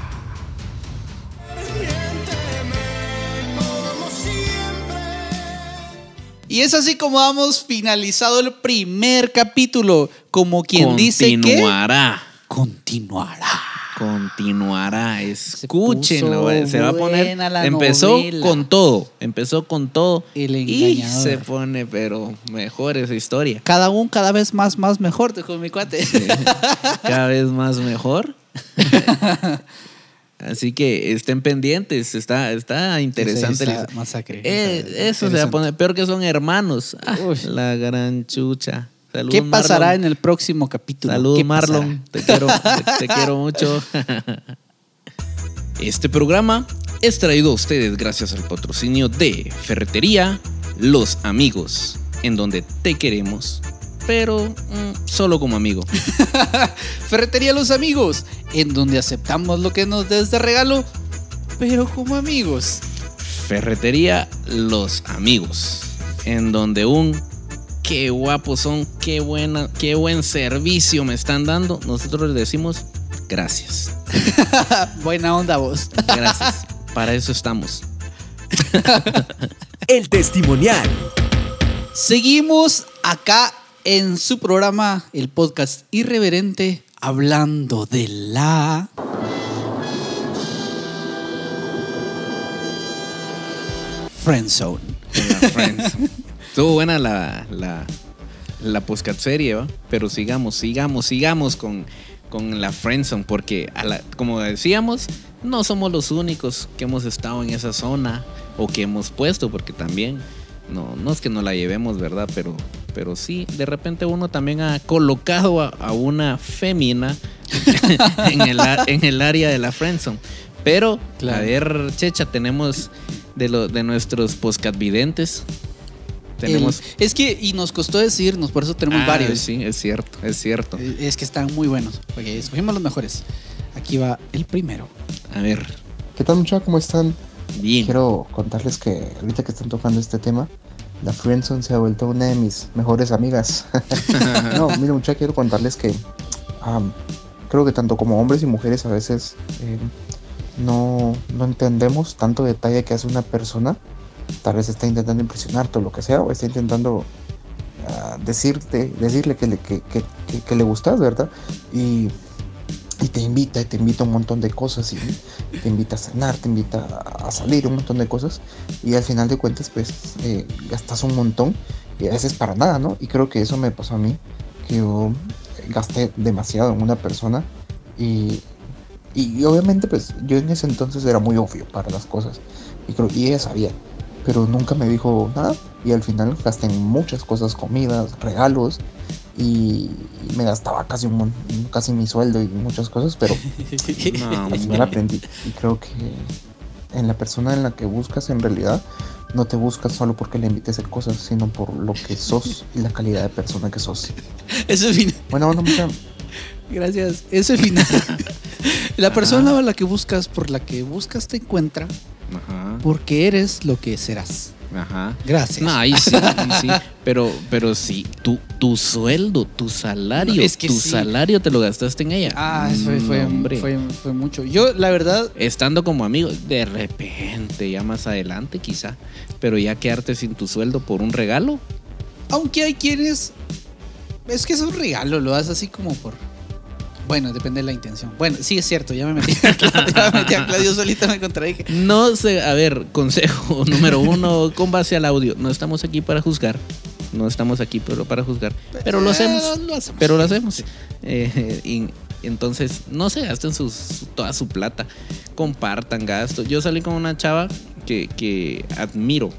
Y es así como hemos finalizado el primer capítulo, como quien dice que Continuará. continuará. Continuará. Escúchenlo, puso eh, se va a poner. Empezó novela. con todo, empezó con todo El y se pone, pero mejor esa historia. Cada uno cada vez más, más mejor, dijo mi cuate. Cada vez más mejor. Así que estén pendientes, está, está interesante. Esa masacre. Eh, eso se va a poner peor que son hermanos. Ah, la gran chucha. ¿Qué pasará Marlon. en el próximo capítulo? Saludos ¿Qué Marlon, te quiero, te, te quiero mucho. Este programa es traído a ustedes gracias al patrocinio de Ferretería Los Amigos, en donde te queremos, pero mm, solo como amigo. Ferretería Los Amigos, en donde aceptamos lo que nos des de regalo, pero como amigos. Ferretería Los Amigos, en donde un qué guapos son, qué buena, qué buen servicio me están dando. Nosotros les decimos gracias. Buena onda vos. Gracias. Para eso estamos. El testimonial. Seguimos acá en su programa, el podcast irreverente, hablando de la... Friendzone. En la Friends. Estuvo buena la, la, la podcast serie, ¿va? Pero sigamos, sigamos, sigamos con, con la Friendzone, porque a la- como decíamos, no somos los únicos que hemos estado en esa zona o que hemos puesto, porque también, no, no es que no la llevemos, ¿verdad? Pero, pero sí, de repente uno también ha colocado a, a una fémina en, el, en el área de la Friendzone. Pero, Claro. a ver, Checha, tenemos de, lo, de nuestros podcastvidentes. Tenemos. El- es que, y nos costó decirnos, por eso tenemos Ah, varios. Sí, es cierto, es cierto. Eh, Es que están muy buenos, porque escogimos los mejores. Aquí va el primero. A ver, ¿Qué tal muchachos? ¿Cómo están? bien. Quiero contarles que ahorita que están tocando este tema, la Friendzone se ha vuelto una de mis mejores amigas. no, mira muchachos, quiero contarles que am, creo que tanto como hombres y mujeres a veces eh, no, no entendemos tanto detalle que hace una persona. Tal vez está intentando impresionarte o lo que sea, o está intentando ah, decirte, decirle que le, que, que- le gustas, ¿verdad? Y y te invita, y te invita un montón de cosas, y te invita a cenar, te invita a salir, un montón de cosas, y al final de cuentas, pues eh, gastas un montón, y a veces para nada, ¿no? Y creo que eso me pasó a mí, que yo gasté demasiado en una persona, y, y, obviamente, pues yo en ese entonces era muy obvio para las cosas, y, creo, y ella sabía, pero nunca me dijo nada, y al final gasté en muchas cosas, comidas, regalos, y me gastaba casi un casi mi sueldo y muchas cosas, pero al final aprendí y creo que en la persona en la que buscas en realidad no te buscas solo porque le invites a hacer cosas, sino por lo que sos y la calidad de persona que sos. Ese final. Bueno, bueno, mucha... Gracias. Ese final. la persona a la que buscas, por la que buscas te encuentra, porque eres lo que serás. Ajá. Gracias. No, ahí sí, ahí sí. Pero, pero sí, tu, tu sueldo, tu salario, No, es que tu sí. salario te lo gastaste en ella. Ah, eso fue, hombre. fue, fue mucho. Yo, la verdad, Estando como amigo, de repente, ya más adelante quizá, pero ya quedarte sin tu sueldo por un regalo. aunque hay quienes. Es que es un regalo, lo das así como por. Bueno, depende de la intención. Bueno, sí es cierto, ya me metí a Claudio, ya me metí a Claudio, yo solito me contradije. No sé, a ver, consejo número uno, con base al audio. No estamos aquí para juzgar. No estamos aquí pero para juzgar. Pero lo hacemos. Eh, lo hacemos. Pero lo hacemos. Eh, y entonces, no se gasten sus, toda su plata. Compartan gastos. Yo salí con una chava que, que admiro.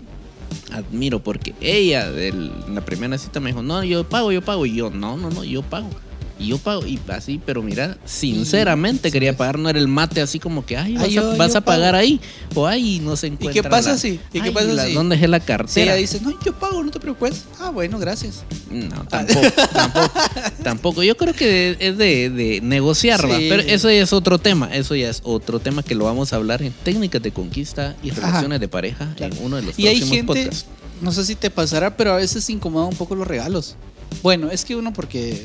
Admiro porque ella del- en la primera cita me dijo, no, yo pago, yo pago. Y yo, no, no, no, yo pago. Y yo pago, y así, pero mira, sinceramente Y- quería sí. pagar, no era el mate así como que, ay, vas, Ay, yo- a, vas yo a pagar pago. ahí, o ay, no se encuentra. qué pasa si- y qué pasa la- si- ¿Dónde dejé la Sí, cartera? ella dice, no, yo pago, no te preocupes. Ah, bueno, gracias. No, tampoco, tampoco, tampoco. Yo creo que es de, de negociar. Sí. pero eso ya es otro tema. Eso ya es otro tema que lo vamos a hablar en técnicas de conquista y Ajá. relaciones de pareja Claro. en uno de los Y hay próximos gente, podcasts. no sé si te pasará, pero a veces incomoda un poco los regalos. Bueno, es que uno porque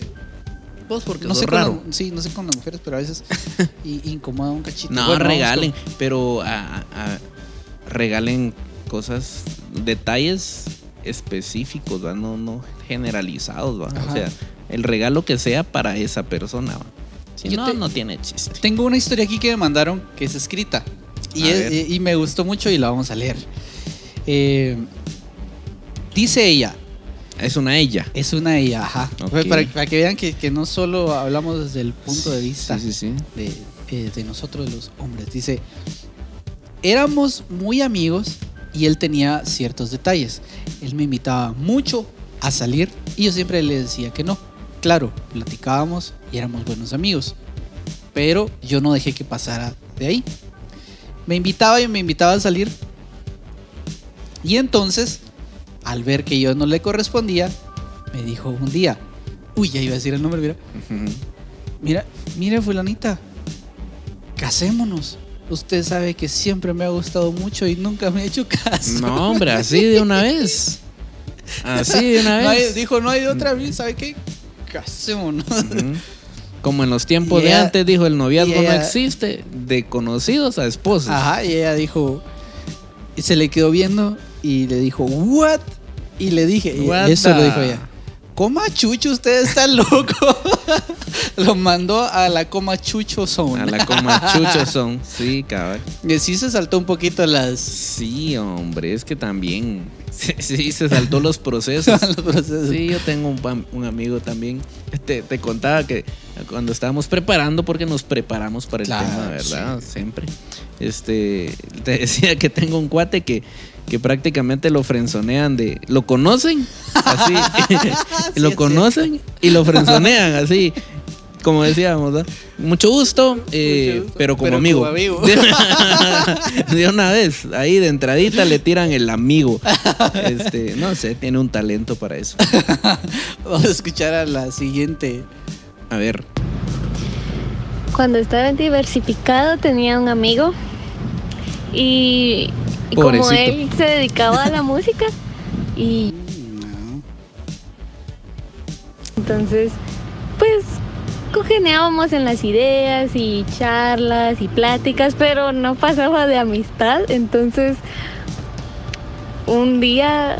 Vos porque no sé con raro. las- sí, no sé con las mujeres, pero a veces incomoda un cachito. No, Bueno, regalen, con- pero a- a- regalen cosas, detalles específicos, ¿va? No, no generalizados, ¿va? Ajá. O sea, el regalo que sea para esa persona, ¿va? Si Yo no, te- no tiene chiste. Tengo una historia aquí que me mandaron que es escrita y, es- y me gustó mucho y la vamos a leer. Eh, dice ella, Es una ella. es una ella, ajá. Ok. Para, para que vean que, que no solo hablamos desde el punto de vista Sí, sí, sí. de, eh, de nosotros los hombres. Dice, éramos muy amigos y él tenía ciertos detalles. Él me invitaba mucho a salir y yo siempre le decía que no. Claro, platicábamos y éramos buenos amigos, pero yo no dejé que pasara de ahí. Me invitaba y me invitaba a salir y entonces, al ver que yo no le correspondía, me dijo un día, uy, ya iba a decir el nombre, mira. Mira, mire, fulanita, casémonos. Usted sabe que siempre me ha gustado mucho y nunca me ha hecho caso. No, hombre, así de una vez. Así de una No hay- vez. dijo, no hay de otra vez, ¿sabe qué? Casémonos. Como en los tiempos Y de ella- antes dijo el noviazgo ella- no existe, de conocidos a esposos. Ajá, y ella dijo, y se le quedó viendo y le dijo, ¿what? Y le dije, y What eso lo dijo ella. Coma chucho, usted está loco. lo mandó a la coma chucho zone. A la comachucho son. Sí, cabal. Y sí se saltó un poquito las, Sí, hombre, es que también. Sí, sí, se saltó los procesos. los procesos. Sí, yo tengo un amigo también. Te, te contaba que cuando estábamos preparando, porque nos preparamos para el Claro, tema, ¿verdad? Siempre. Este, te decía que tengo un cuate que, que prácticamente lo frenzonean de. ¿Lo conocen? Así. Sí, lo conocen y lo frenzonean así. Como decíamos, ¿verdad? Mucho gusto, eh, gusto, pero como pero amigo. como amigo. de una vez, ahí de entradita le tiran el amigo. Este, no sé, tiene un talento para eso. Vamos a escuchar a la siguiente. A ver, Cuando estaba diversificado tenía un amigo y, y como él se dedicaba a la música y entonces pues congeniábamos en las ideas y charlas y pláticas, pero no pasaba de amistad, entonces un día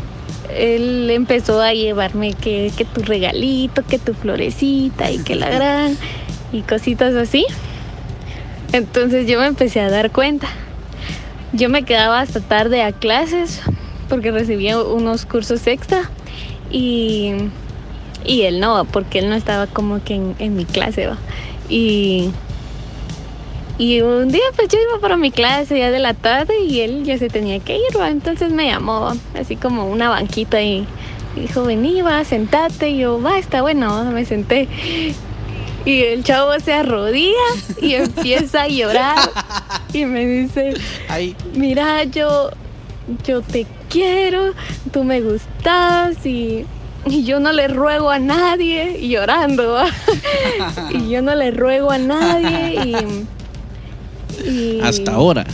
él empezó a llevarme que, que tu regalito, que tu florecita y que la gran... y cositas así. Entonces yo me empecé a dar cuenta. Yo me quedaba hasta tarde a clases porque recibía unos cursos extra y, y él no, porque él no estaba como que en, mi clase. ¿va? Y, y un día pues yo iba para mi clase ya de la tarde y él ya se tenía que ir, ¿va? entonces me llamó así como una banquita y dijo, vení, va, sentate. Yo, va, está bueno, me senté. Y el chavo se arrodilla y empieza a llorar y me dice, Ahí. mira, yo, yo te quiero, tú me gustas y, y yo no le ruego a nadie, y llorando, y yo no le ruego a nadie y, y- Hasta ahora.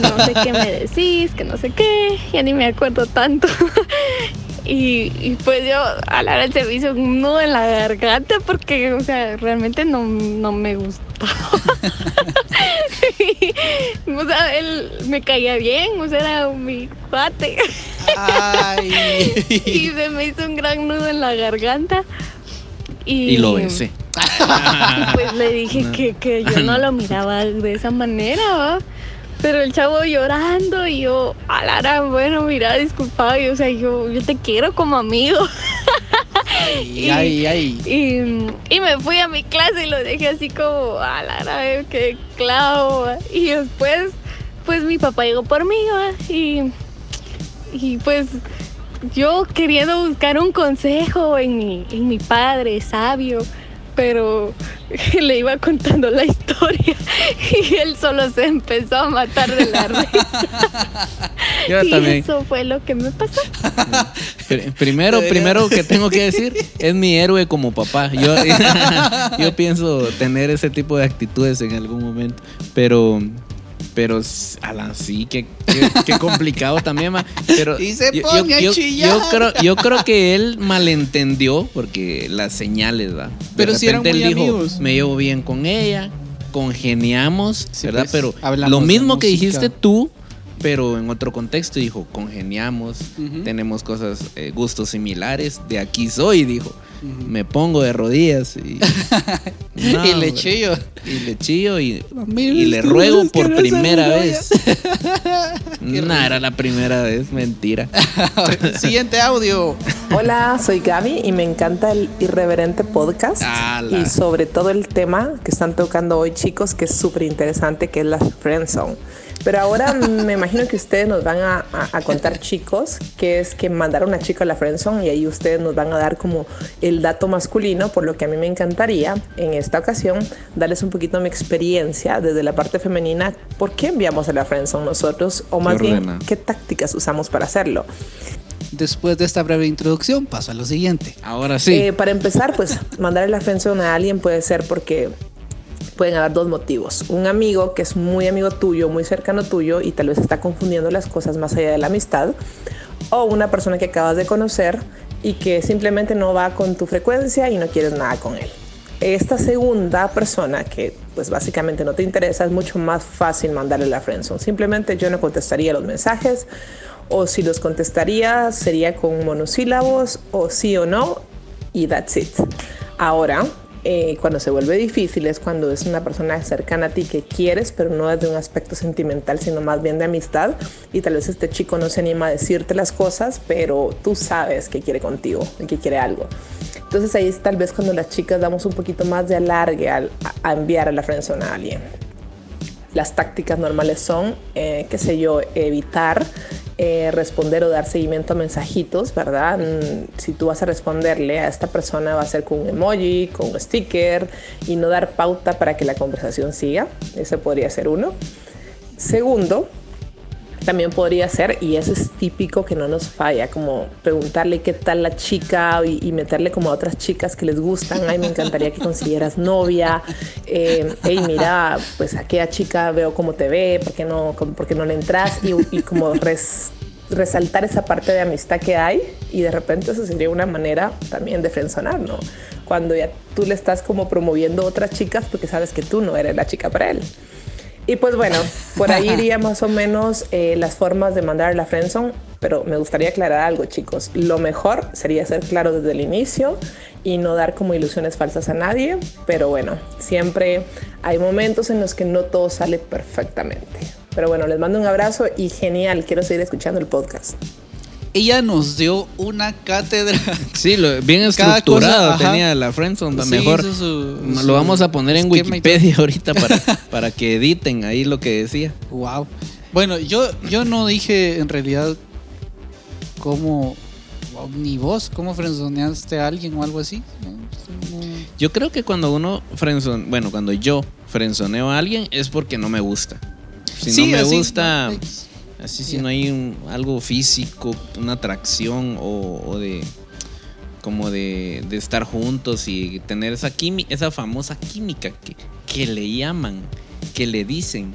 no sé qué me decís, que no sé qué, ya ni me acuerdo tanto. Y, y pues yo a la hora se me hizo un nudo en la garganta porque, o sea, realmente no, no me gustaba. O sea, él me caía bien, o sea, era mi cuate. Y se me hizo un gran nudo en la garganta. Y, Y lo besé. pues le dije que, que yo no lo miraba de esa manera, ¿va? Pero el chavo llorando y yo, alara, bueno, mira, disculpa, y, o sea, yo, yo te quiero como amigo. Ay, ay, ay. Y, y me fui a mi clase y lo dejé así como, alara, eh, qué clavo. ¿va? Y después, pues mi papá llegó por mí. Y, y pues yo queriendo buscar un consejo en mi, en mi padre sabio, pero le iba contando la historia y él solo se empezó a matar de la risa. Yo y también. eso fue lo que me pasó. Pr- Primero, primero que tengo que decir, es mi héroe como papá. Yo, yo pienso tener ese tipo de actitudes en algún momento. Pero, pero, s- ala, sí, qué, qué, qué complicado también, ma. Pero Y se pone a chillar. yo creo, yo creo que él malentendió porque las señales, ¿va? De Pero si eran muy él dijo, amigos. me llevo bien con ella, congeniamos, Sí, ¿verdad? pues, pero lo mismo que dijiste tú, pero en otro contexto dijo, congeniamos, tenemos cosas, eh, gustos similares, de aquí soy, dijo. Me pongo de rodillas y, No, y le chillo. y le chillo y, le ruego por primera vez. no, era la primera vez, mentira. Siguiente audio. Hola, soy Gaby y me encanta el irreverente podcast Ala. y sobre todo el tema que están tocando hoy chicos que es súper interesante que es la friendzone. Pero ahora me imagino que ustedes nos van a, a- a contar chicos que es que mandar a una chica a la friendzone y ahí ustedes nos van a dar como el dato masculino, por lo que a mí me encantaría en esta ocasión darles un poquito mi experiencia desde la parte femenina, por qué enviamos a la friendzone nosotros o más bien qué tácticas usamos para hacerlo. Después de esta breve introducción, paso a lo siguiente. Ahora sí. Eh, para empezar, pues mandarle la friendzone a alguien puede ser porque pueden haber dos motivos. Un amigo que es muy amigo tuyo, muy cercano tuyo y tal vez está confundiendo las cosas más allá de la amistad. O una persona que acabas de conocer y que simplemente no va con tu frecuencia y no quieres nada con él. Esta segunda persona que pues básicamente no te interesa es mucho más fácil mandarle la friendzone. Simplemente yo no contestaría los mensajes o si los contestaría sería con monosílabos o sí o no y that's it. Ahora, eh, cuando se vuelve difícil es cuando es una persona cercana a ti que quieres, pero no desde un aspecto sentimental, sino más bien de amistad. Y tal vez este chico no se anima a decirte las cosas, pero tú sabes que quiere contigo y que quiere algo. Entonces ahí es tal vez cuando las chicas damos un poquito más de alargue al- a, enviar a la friendzone a alguien. Las tácticas normales son, eh, qué sé yo, evitar eh, responder o dar seguimiento a mensajitos, ¿verdad? Mm, Si tú vas a responderle a esta persona va a ser con un emoji, con un sticker y no dar pauta para que la conversación siga. Ese podría ser uno. Segundo, también podría ser, y eso es típico que no nos falla, como preguntarle qué tal la chica y, meterle como a otras chicas que les gustan. Ay, me encantaría que consiguieras novia. Eh, hey, mira, pues aquella chica veo cómo te ve, ¿por qué no, por qué no le entras? Y, y como res- resaltar esa parte de amistad que hay y de repente eso sería una manera también de frenzonar, ¿no? Cuando ya tú le estás como promoviendo a otras chicas porque sabes que tú no eres la chica para él. Y pues bueno, por ahí iría más o menos eh, las formas de mandar la friendzone, pero me gustaría aclarar algo, chicos. Lo mejor sería ser claro desde el inicio y no dar como ilusiones falsas a nadie, pero bueno, Siempre hay momentos en los que no todo sale perfectamente. Pero bueno, les mando un abrazo y genial, quiero seguir escuchando el podcast. Ella nos dio una cátedra. Sí, lo- bien Cada estructurado cosa, ajá. tenía la Friendzone. Sí, Mejor su- lo vamos a poner en Wikipedia ahorita para, para que editen ahí lo que decía. Wow. Bueno, yo, yo no dije en realidad cómo. Ni vos, cómo frenzoneaste a alguien o algo así. Yo creo que cuando uno frenzone, bueno, cuando yo frenzoneo a alguien es porque no me gusta. Si Sí, no me así, gusta, no, así si no hay un- algo físico, una atracción o, o de como de, de estar juntos y tener esa quimi- esa famosa química que, que le llaman, que le dicen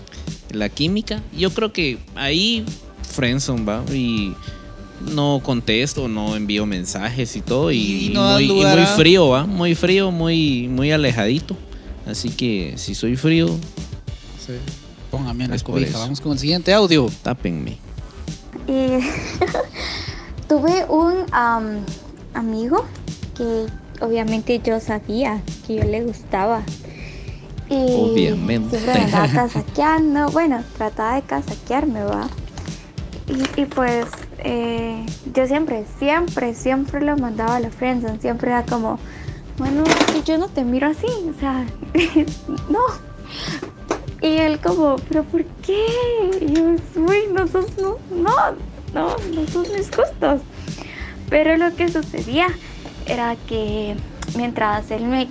la química, yo creo que ahí friendzone va y no contesto, no envío mensajes y todo y, Y no muy, y frío, va, muy frío, muy muy alejadito. Así que si soy frío, Sí. Póngame en la cobija. Vamos con el siguiente audio. tápenme. Y tuve un am, amigo que obviamente yo sabía que yo le gustaba. Y Obviamente. Siempre me andaba casaqueando. Bueno, trataba de casaquearme, va. Y, y pues eh, yo siempre, siempre, siempre lo mandaba a la friendzone. Siempre era como, bueno, yo no te miro así. O sea, no. Y él como, pero ¿por qué? Y yo, uy, no sos, no, no, no, no sos mis gustos. Pero lo que sucedía era que mientras él me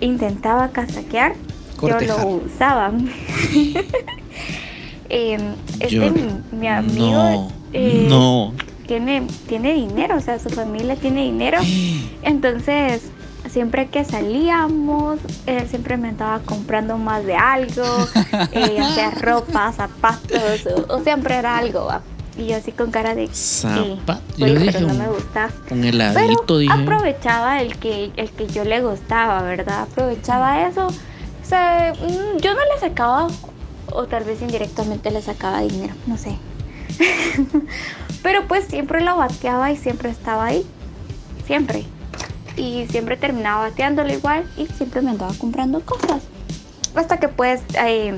intentaba casaquear, Cortejar. yo lo usaba. Em, este Yo- mi, mi amigo No, eh, no. tiene, tiene dinero, o sea, su familia tiene dinero. Entonces, siempre que salíamos, él siempre me andaba comprando más de algo, eh, ya sea ropa, zapatos, o, o siempre era algo, ¿va? Y yo así con cara de... Zapato, Sí, yo dije pero no me gustas. Un Pero heladito, dije. aprovechaba el que, el que yo le gustaba, ¿verdad? Aprovechaba eso. O sea, mm, yo no le sacaba, o tal vez indirectamente le sacaba dinero, no sé. Pero pues siempre lo bateaba y siempre estaba ahí. Siempre. Y siempre terminaba bateándolo igual y siempre me andaba comprando cosas. Hasta que pues eh,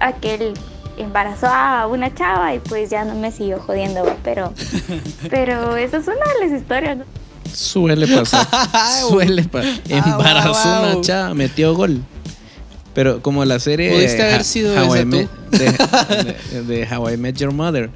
aquel embarazó a una chava y pues ya no me siguió jodiendo, pero pero esa es una de las historias. ¿no? Suele pasar. Suele pasar. Embarazó Ah, wow. una chava, metió gol. Pero como la serie Pudiste haber Ha- sido How esa I Met- tú. de, de- de How I Met Your Mother.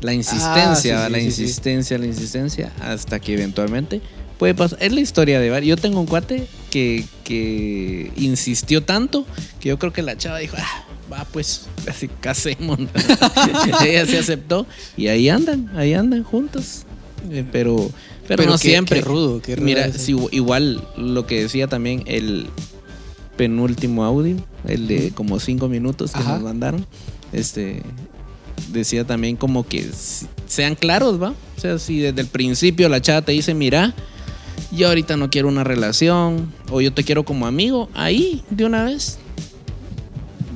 La insistencia, Ah, sí, sí, la sí, sí. insistencia, la insistencia, hasta que eventualmente puede pasar. Es la historia de varios. Yo tengo un cuate que, que insistió tanto que yo creo que la chava dijo, ah, va pues, así casemos. Ella se aceptó y ahí andan, ahí andan juntos. Eh, pero, pero, Pero no qué- siempre. qué rudo, qué rudo Mira, si, igual lo que decía también el penúltimo audio, el de como cinco minutos que Ajá. nos mandaron, este decía también como que sean claros, ¿va? O sea, si desde el principio la chava te dice, mira, yo ahorita no quiero una relación, o yo te quiero como amigo, ahí, de una vez,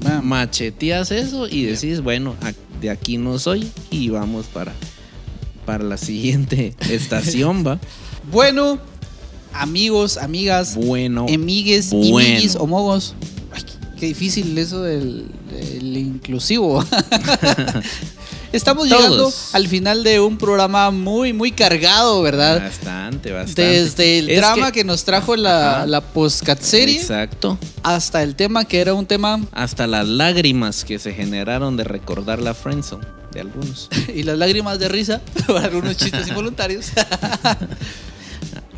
Bam. macheteas eso y decís, bueno, de aquí no soy y vamos para, para la siguiente estación, ¿va? Bueno, amigos, amigas, Bueno. emigues, Bueno. imiguis, homogos. Ay, qué difícil eso del, del inclusivo. Estamos Todos. llegando al final de un programa muy, muy cargado, ¿verdad? Bastante, bastante. Desde el Es drama que, nos trajo la, la postcat serie Exacto. hasta el tema que era un tema Hasta las lágrimas que se generaron de recordar la friendzone de algunos. y las lágrimas de risa para algunos chistes involuntarios.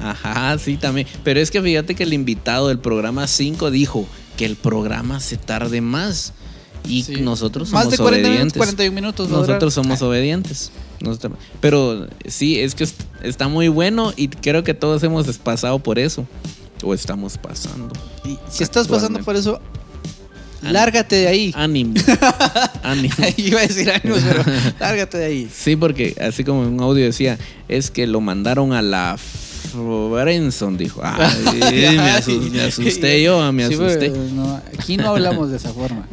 Ajá, sí, también. Pero es que fíjate que el invitado del programa 5 dijo que el programa se tarde más. Y Sí. nosotros somos Más de 40 minutos, obedientes. 41 minutos. va a durar. Nosotros somos obedientes. Nosotros- pero sí, es que est- está muy bueno y creo que todos hemos pasado por eso. O estamos pasando. Y si estás pasando por eso, Ánimo. lárgate de ahí. Ánimo. Ánimo. Iba a decir ánimos, pero lárgate de ahí. Sí, porque así como en un audio decía, es que lo mandaron a la Friendzone, dijo. Me, asus- me asusté yo, me Sí, asusté. pero no, aquí no hablamos de esa forma.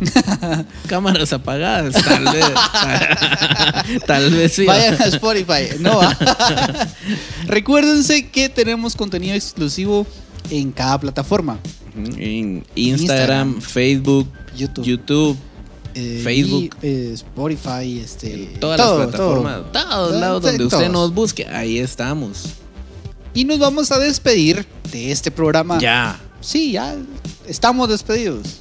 Cámaras apagadas, tal vez. tal vez sí. Vayan a Spotify. No va. Recuérdense que tenemos contenido exclusivo en cada plataforma. En Instagram, Instagram, Facebook, YouTube. YouTube, Eh, Facebook. y, eh, Spotify, este, todas todo, las plataformas, todo. todos Eh, lados donde usted todos. nos busque, ahí estamos. Y nos vamos a despedir de este programa. Ya. Sí, ya estamos despedidos.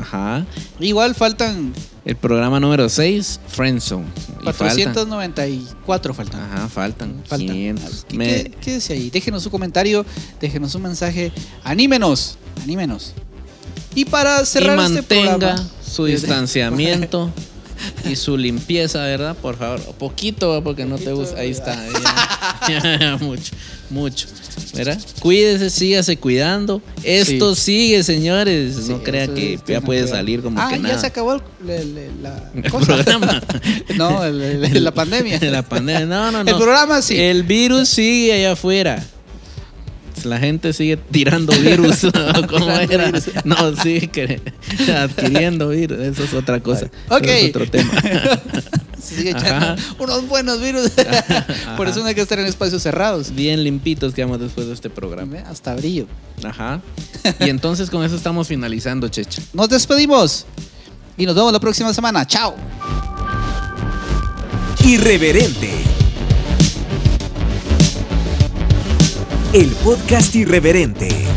Ajá. Igual faltan El programa número 6, Friendzone. Y faltan. 494 faltan. Ajá, faltan. Faltan. 500. ¿Qué- Me- qué- Quédese ahí, déjenos su comentario, déjenos un mensaje, anímenos, anímenos. Y para y cerrar este mantenga programa, su distanciamiento y su limpieza, ¿verdad? Por favor, poquito, porque no te gusta. Ahí está, ya. Ya, ya, mucho, mucho, ¿verdad? Cuídese, sígase cuidando. Esto sigue, señores. Sí, no crea eso que es- ya puede salir como ah, que ya nada. se acabó el, el- el- la El cosa. programa. no, el- el- la pandemia. La pandemia. No, no, no. El programa sí. El virus sigue allá afuera. La gente sigue tirando virus. ¿no? ¿Cómo Tirando era? virus. No, sigue que- adquiriendo virus. Eso es otra cosa. Ok. Eso es otro tema. Se sigue Ajá. echando unos buenos virus. Por eso no hay que estar en espacios cerrados. Bien limpitos quedamos después de este programa. Hasta brillo. Ajá. Y entonces con eso estamos finalizando, Checha. Nos despedimos y nos vemos la próxima semana. Chao. Irreverente. El podcast irreverente.